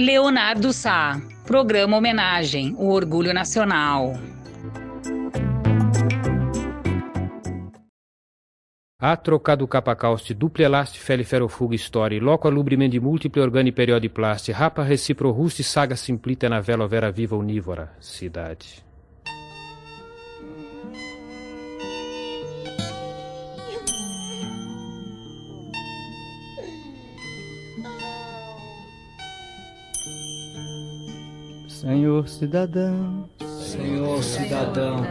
Leonardo Sá, programa homenagem, o orgulho nacional. A trocado capacauste, duple elasti feliferofuga story, loco alubrimendi múltiple organi periodiplaste, rapa recipro rusti saga simplita na vela vera viva unívora, cidade. Senhor cidadão, Senhor cidadão,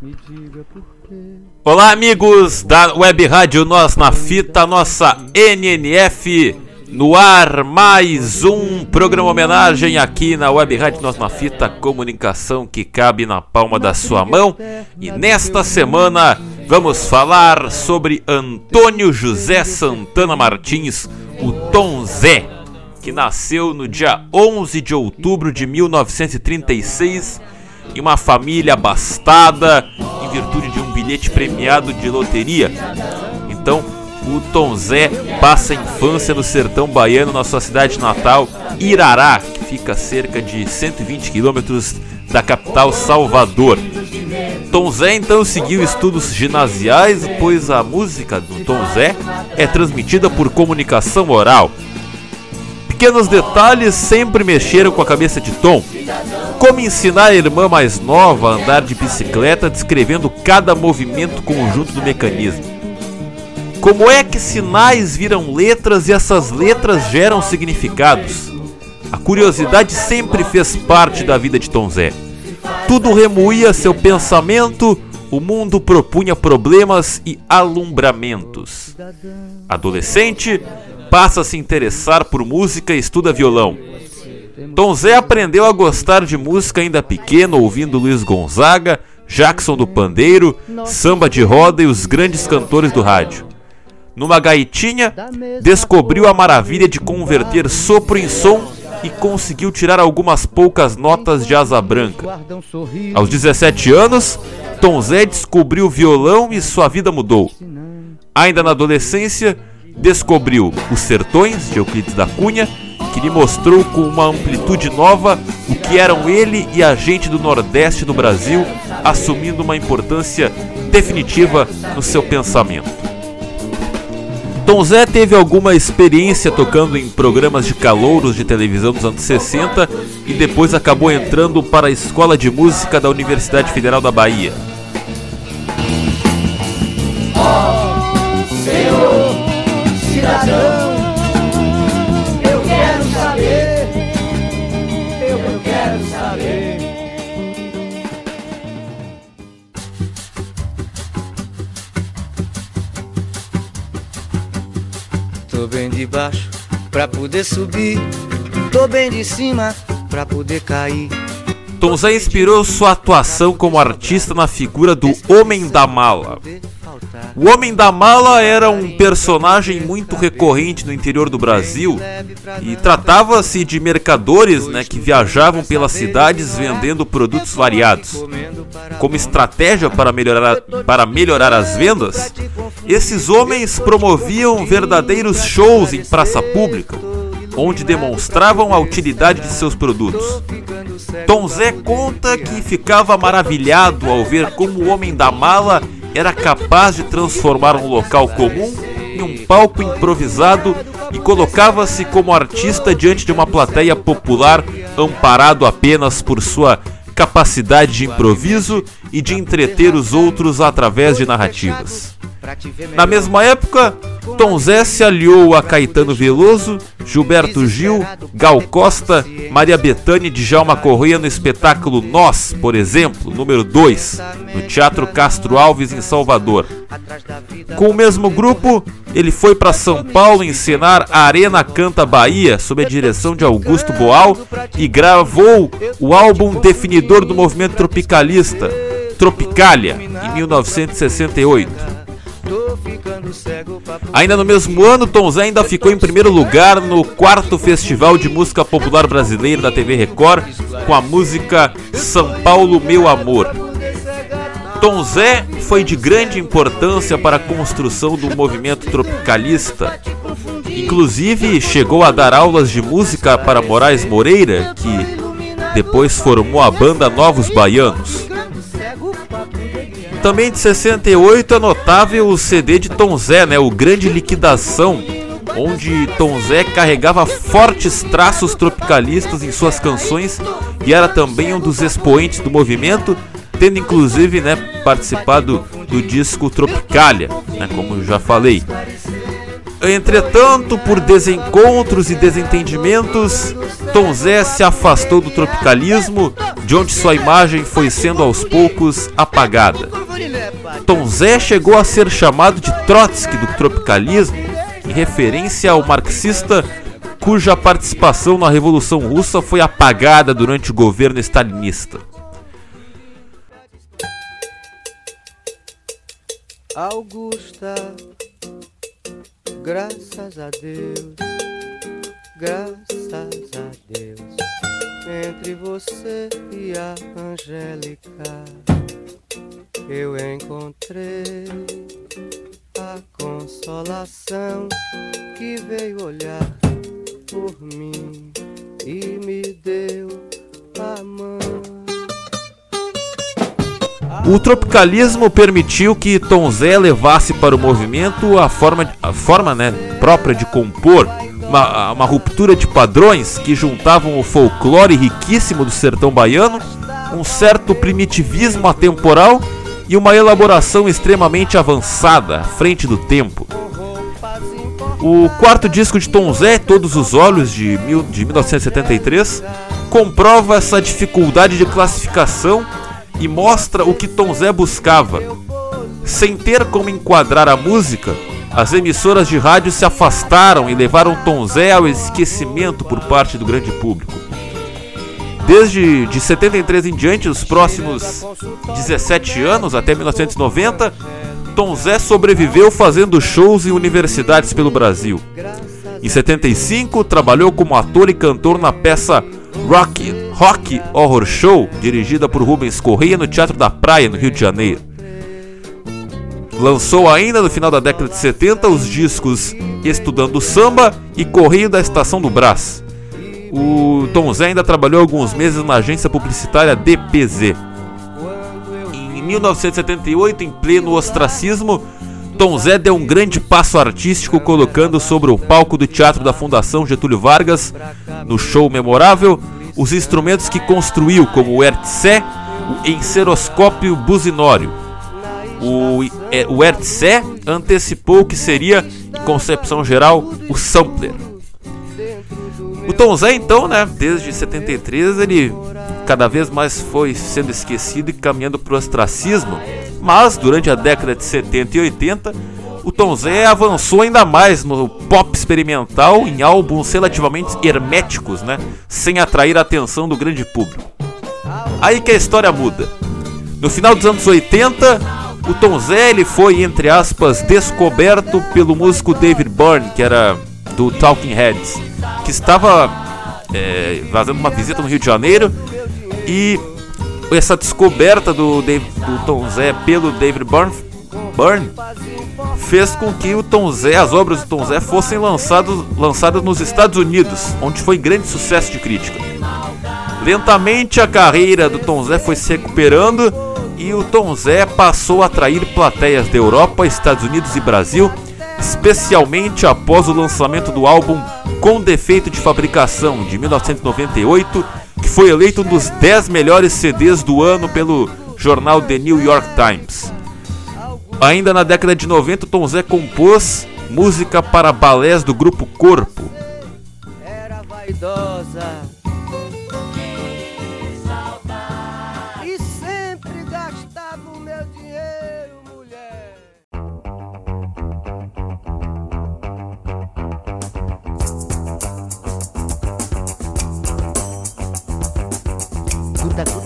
me diga por quê. Olá, amigos da Web Rádio Nós na Fita, nossa NNF no ar. Mais um programa homenagem aqui na Web Rádio Nós na Fita, comunicação que cabe na palma da sua mão. E nesta semana vamos falar sobre Antônio José Santana Martins, o Tom Zé, que nasceu no dia 11 de outubro de 1936 em uma família abastada em virtude de um bilhete premiado de loteria. Então, o Tom Zé passa a infância no sertão baiano, na sua cidade natal, Irará, que fica a cerca de 120 quilômetros da capital Salvador. Tom Zé então seguiu estudos ginasiais, pois a música do Tom Zé é transmitida por comunicação oral. Pequenos detalhes sempre mexeram com a cabeça de Tom. Como ensinar a irmã mais nova a andar de bicicleta descrevendo cada movimento conjunto do mecanismo. Como é que sinais viram letras e essas letras geram significados? A curiosidade sempre fez parte da vida de Tom Zé. Tudo remoía seu pensamento, o mundo propunha problemas e alumbramentos. Adolescente, passa a se interessar por música e estuda violão. Tom Zé aprendeu a gostar de música ainda pequeno, ouvindo Luiz Gonzaga, Jackson do Pandeiro, samba de roda e os grandes cantores do rádio. Numa gaitinha, descobriu a maravilha de converter sopro em som e conseguiu tirar algumas poucas notas de asa branca. Aos 17 anos, Tom Zé descobriu o violão e sua vida mudou. Ainda na adolescência, descobriu Os Sertões, de Euclides da Cunha, que lhe mostrou com uma amplitude nova o que eram ele e a gente do Nordeste do Brasil, assumindo uma importância definitiva no seu pensamento. Tom Zé teve alguma experiência tocando em programas de calouros de televisão dos anos 60 e depois acabou entrando para a Escola de Música da Universidade Federal da Bahia. Cidadão, eu quero saber, eu quero saber. Tô bem de baixo pra poder subir, tô bem de cima pra poder cair. Tom Zé inspirou sua atuação como artista na figura do Homem da Mala. O Homem da Mala era um personagem muito recorrente no interior do Brasil e tratava-se de mercadores né, que viajavam pelas cidades vendendo produtos variados. Como estratégia para melhorar, para melhorar as vendas, esses homens promoviam verdadeiros shows em praça pública, onde demonstravam a utilidade de seus produtos. Tom Zé conta que ficava maravilhado ao ver como o Homem da Mala era capaz de transformar um local comum em um palco improvisado e colocava-se como artista diante de uma plateia popular amparado apenas por sua capacidade de improviso e de entreter os outros através de narrativas. Na mesma época, Tom Zé se aliou a Caetano Veloso, Gilberto Gil, Gal Costa, Maria Bethânia e Djalma Corrêa no espetáculo Nós, por exemplo, número 2, no Teatro Castro Alves, em Salvador. Com o mesmo grupo, ele foi para São Paulo encenar a Arena Canta Bahia, sob a direção de Augusto Boal, e gravou o álbum definidor do movimento tropicalista, Tropicália, em 1968. Ainda no mesmo ano, Tom Zé ainda ficou em primeiro lugar no quarto Festival de Música Popular Brasileira da TV Record com a música São Paulo Meu Amor. Tom Zé foi de grande importância para a construção do movimento tropicalista, Inclusive chegou a dar aulas de música para Moraes Moreira, que depois formou a banda Novos Baianos. Também de 68 é notável o CD de Tom Zé, né, o Grande Liquidação, onde Tom Zé carregava fortes traços tropicalistas em suas canções e era também um dos expoentes do movimento, tendo inclusive né, participado do disco Tropicalia, né, como já falei. Entretanto, por desencontros e desentendimentos, Tom Zé se afastou do tropicalismo, de onde sua imagem foi sendo aos poucos apagada. Tom Zé chegou a ser chamado de Trotsky do tropicalismo, em referência ao marxista cuja participação na Revolução Russa foi apagada durante o governo stalinista. Augusta Graças a Deus, graças a Deus, entre você e a Angélica, eu encontrei a consolação que veio olhar por mim e me deu a mão. O tropicalismo permitiu que Tom Zé levasse para o movimento a forma, a forma né, própria de compor, uma, uma ruptura de padrões que juntavam o folclore riquíssimo do sertão baiano, um certo primitivismo atemporal e uma elaboração extremamente avançada, à frente do tempo. O quarto disco de Tom Zé, Todos os Olhos, de, mil, de 1973, comprova essa dificuldade de classificação e mostra o que Tom Zé buscava. Sem ter como enquadrar a música, as emissoras de rádio se afastaram e levaram Tom Zé ao esquecimento por parte do grande público. Desde de 73 em diante, os próximos 17 anos, até 1990, Tom Zé sobreviveu fazendo shows em universidades pelo Brasil. Em 75, trabalhou como ator e cantor na peça Rock, Rock Horror Show, dirigida por Rubens Correia no Teatro da Praia, no Rio de Janeiro. Lançou ainda no final da década de 70 os discos Estudando Samba e Correio da Estação do Brás. O Tom Zé ainda trabalhou alguns meses na agência publicitária DPZ. Em 1978, em pleno ostracismo, Tom Zé deu um grande passo artístico colocando sobre o palco do Teatro da Fundação Getúlio Vargas, no show memorável, os instrumentos que construiu, como o Ertzé, o enceroscópio buzinório. O, é, o Ertzé antecipou o que seria, em concepção geral, o sampler. O Tom Zé, então, né, desde 73, ele cada vez mais foi sendo esquecido e caminhando para o ostracismo, mas durante a década de 70 e 80, o Tom Zé avançou ainda mais no pop experimental em álbuns relativamente herméticos, né, sem atrair a atenção do grande público. Aí que a história muda. No final dos anos 80, o Tom Zé ele foi, entre aspas, descoberto pelo músico David Byrne, que era do Talking Heads, que estava é, fazendo uma visita no Rio de Janeiro e essa descoberta do, Dave, do Tom Zé pelo David Byrne, Byrne fez com que o Tom Zé, as obras do Tom Zé fossem lançados, lançadas nos Estados Unidos, onde foi grande sucesso de crítica. Lentamente a carreira do Tom Zé foi se recuperando e o Tom Zé passou a atrair plateias da Europa, Estados Unidos e Brasil, especialmente após o lançamento do álbum Com Defeito de Fabricação de 1998, que foi eleito um dos 10 melhores CDs do ano pelo jornal The New York Times. Ainda na década de 90, Tom Zé compôs música para balés do grupo Corpo. Era vaidosa.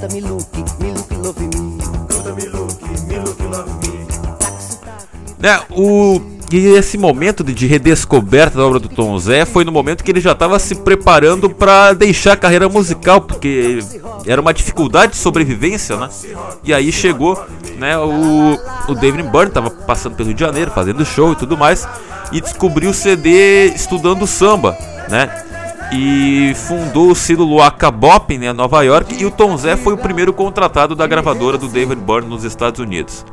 Guta, guta, me look, me look, love me. Né, o e esse momento de, de, redescoberta da obra do Tom Zé foi no momento que ele já estava se preparando para deixar a carreira musical, porque era uma dificuldade de sobrevivência, né? E aí chegou, né, o, o David Byrne estava passando pelo Rio de Janeiro, fazendo show e tudo mais, e descobriu o CD estudando samba, né? E fundou o selo Luaca em né, Nova York, e o Tom Zé foi o primeiro contratado da gravadora do David Byrne nos Estados Unidos.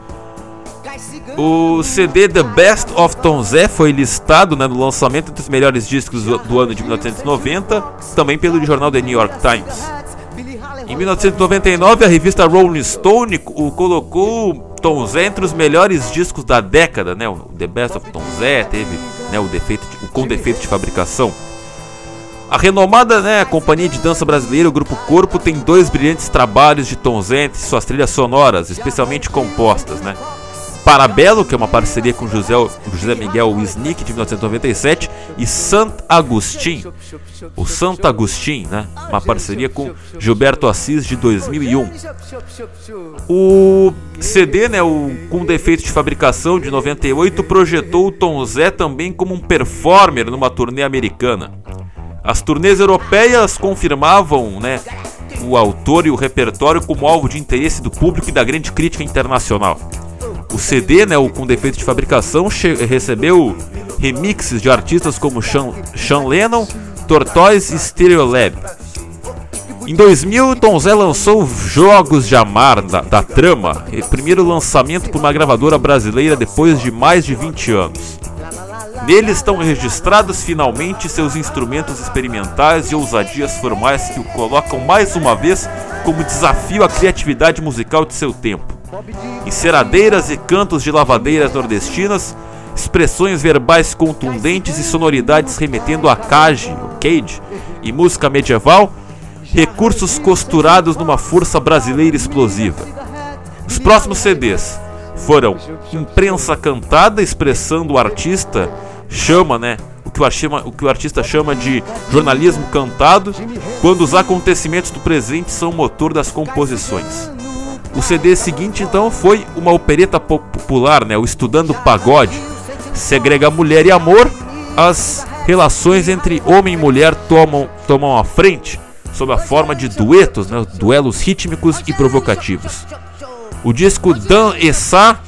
O CD The Best of Tom Zé foi listado né, no lançamento dos melhores discos do, do, ano de 1990, também pelo jornal The New York Times. Em 1999, a revista Rolling Stone o colocou Tom Zé entre os melhores discos da década, né? O The Best of Tom Zé teve né, o, defeito de, o com defeito de fabricação. A renomada né, companhia de dança brasileira, o Grupo Corpo, tem dois brilhantes trabalhos de Tom Zé entre suas trilhas sonoras, especialmente compostas, né? Parabelo, que é uma parceria com José, José Miguel Wisnik de 1997, e Sant Agustin, o Santo Agustin, né? Uma parceria com Gilberto Assis de 2001. O CD, né, o, com defeito de fabricação de 98, projetou o Tom Zé também como um performer numa turnê americana. As turnês europeias confirmavam, né, o autor e o repertório como alvo de interesse do público e da grande crítica internacional. O CD, né, o com defeito de fabricação, recebeu remixes de artistas como Sean, Sean Lennon, Tortoise e Stereolab. Em 2000, Tom Zé lançou Jogos de Amar da, da Trama, primeiro lançamento por uma gravadora brasileira depois de mais de 20 anos. Nele estão registrados finalmente seus instrumentos experimentais e ousadias formais que o colocam mais uma vez como desafio à criatividade musical de seu tempo enceradeiras e cantos de lavadeiras nordestinas, expressões verbais contundentes e sonoridades remetendo a cage, cage e música medieval, recursos costurados numa força brasileira explosiva. Os próximos CDs foram Imprensa Cantada, expressando o artista, chama, né? O que, o, artista, o que o artista chama de jornalismo cantado, quando os acontecimentos do presente são o motor das composições. O CD seguinte então foi uma opereta popular, né, o Estudando Pagode. Segrega mulher e amor, as relações entre homem e mulher tomam, tomam a frente sob a forma de duetos, né, duelos rítmicos e provocativos. O disco Dan Essa,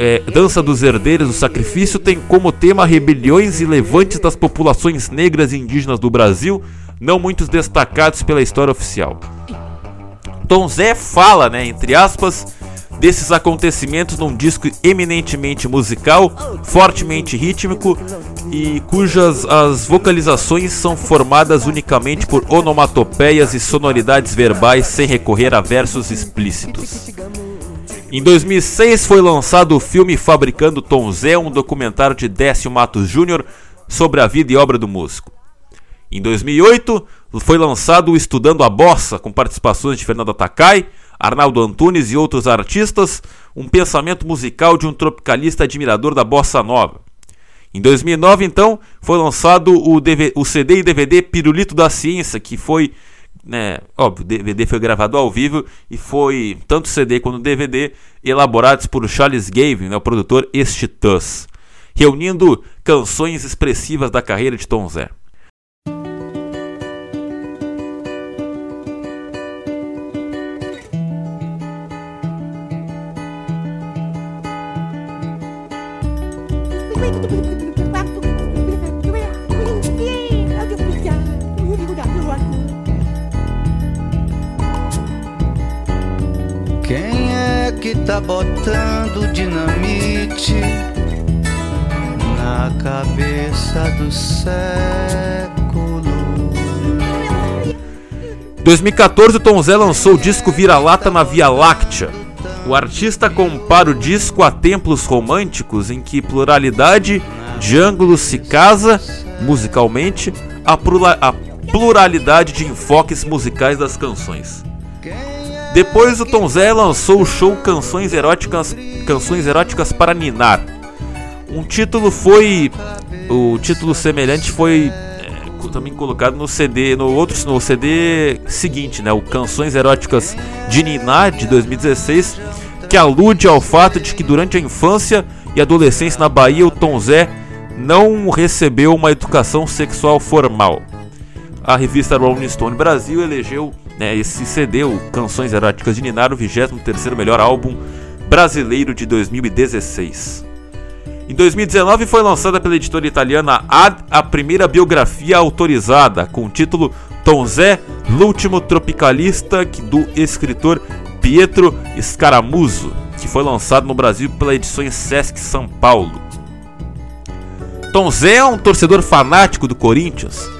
é, Dança dos Herdeiros do Sacrifício, tem como tema rebeliões e levantes das populações negras e indígenas do Brasil, não muitos destacados pela história oficial. Tom Zé fala, né, entre aspas, desses acontecimentos num disco eminentemente musical, fortemente rítmico e cujas as vocalizações são formadas unicamente por onomatopeias e sonoridades verbais sem recorrer a versos explícitos. Em 2006 foi lançado o filme Fabricando Tom Zé, um documentário de Décio Matos Jr. sobre a vida e obra do músico. Em 2008, foi lançado o Estudando a Bossa, com participações de Fernando Takai, Arnaldo Antunes e outros artistas, um pensamento musical de um tropicalista admirador da bossa nova. Em 2009, então, foi lançado o, DV, o CD e DVD Pirulito da Ciência, que foi, né, óbvio, o DVD foi gravado ao vivo e foi, tanto CD quanto DVD, elaborados por Charles Gavin, né, o produtor Este reunindo canções expressivas da carreira de Tom Zé. Que tá botando dinamite na cabeça do século? 2014, o Tom Zé lançou o disco Vira-Lata na Via Láctea. O artista compara o disco a templos românticos em que pluralidade de ângulos se casa, musicalmente, a pluralidade de enfoques musicais das canções. Depois o Tom Zé lançou o show Canções Eróticas, Canções Eróticas para Ninar. Um título foi o título semelhante foi é, também colocado no CD, no outro no CD seguinte, né, o Canções Eróticas de Ninar de 2016, que alude ao fato de que durante a infância e adolescência na Bahia, o Tom Zé não recebeu uma educação sexual formal. A revista Rolling Stone Brasil elegeu né, esse CD, o Canções Eróticas de Ninar, o 23º melhor álbum brasileiro de 2016. Em 2019 foi lançada pela editora italiana Ad a primeira biografia autorizada com o título Tom Zé, l'ultimo tropicalista do escritor Pietro Scaramuzo, que foi lançado no Brasil pela edição Sesc São Paulo. Tom Zé é um torcedor fanático do Corinthians,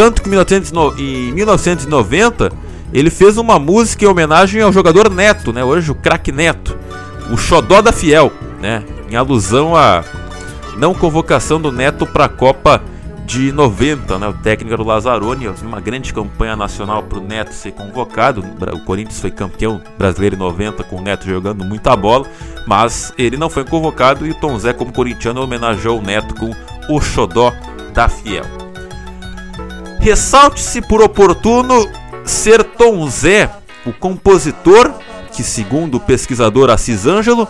tanto que em 1990 ele fez uma música em homenagem ao jogador Neto, né, hoje o craque Neto, o xodó da Fiel, né, em alusão à não convocação do Neto para a Copa de 90, né? O técnico era o Lazzaroni, uma grande campanha nacional para o Neto ser convocado. O Corinthians foi campeão brasileiro em 90 com o Neto jogando muita bola, mas ele não foi convocado e o Tom Zé, como corintiano, homenageou o Neto com o xodó da Fiel. Ressalte-se por oportuno ser Tom Zé, o compositor que, segundo o pesquisador Assis Ângelo,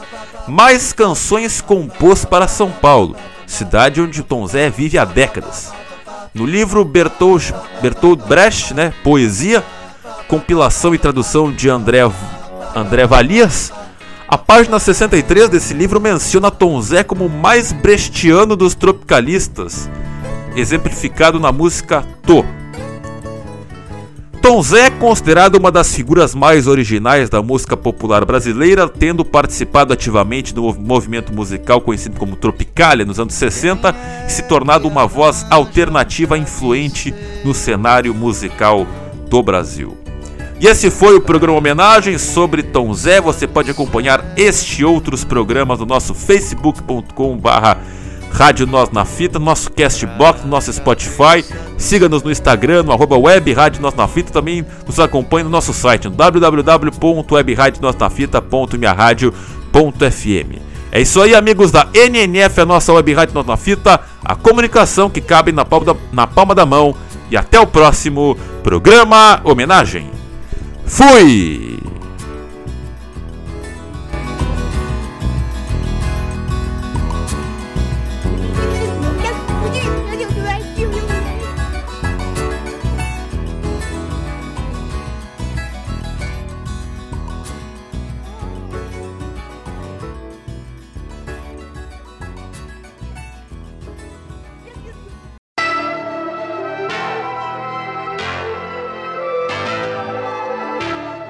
mais canções compôs para São Paulo, cidade onde Tom Zé vive há décadas. No livro Bertolt, Bertolt Brecht, né, Poesia, compilação e tradução de André, André Valias, a página 63 desse livro menciona Tom Zé como o mais brechtiano dos tropicalistas, exemplificado na música To, Tom Zé é considerado uma das figuras mais originais da música popular brasileira, tendo participado ativamente do movimento musical conhecido como Tropicália nos anos 60 e se tornado uma voz alternativa influente no cenário musical do Brasil. E esse foi o programa homenagem sobre Tom Zé. Você pode acompanhar este e outros programas no nosso facebook.com/barra Rádio Nós na Fita, nosso Castbox, nosso Spotify. Siga-nos no Instagram, no arroba web Rádio Nós na Fita. Também nos acompanhe no nosso site, no www.webradionosnafita.minharadio.fm. É isso aí, amigos da NNF, a nossa web Rádio Nós na Fita. A comunicação que cabe na palma da, na palma da mão. E até o próximo programa Homenagem. Fui!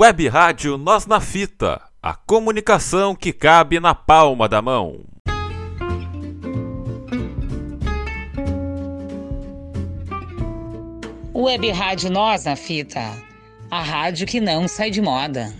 Web Rádio Nós na Fita, a comunicação que cabe na palma da mão. Web Rádio Nós na Fita, a rádio que não sai de moda.